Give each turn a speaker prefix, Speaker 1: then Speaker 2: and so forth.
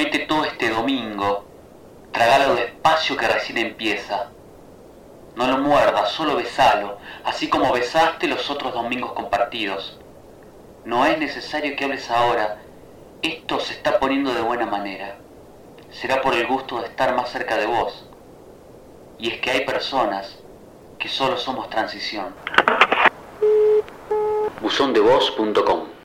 Speaker 1: Comete todo este domingo. Tragalo despacio que recién empieza. No lo muerdas, solo besalo, así como besaste los otros domingos compartidos. No es necesario que hables ahora. Esto se está poniendo de buena manera. Será por el gusto de estar más cerca de vos. Y es que hay personas que solo somos transición. buzondevoz.com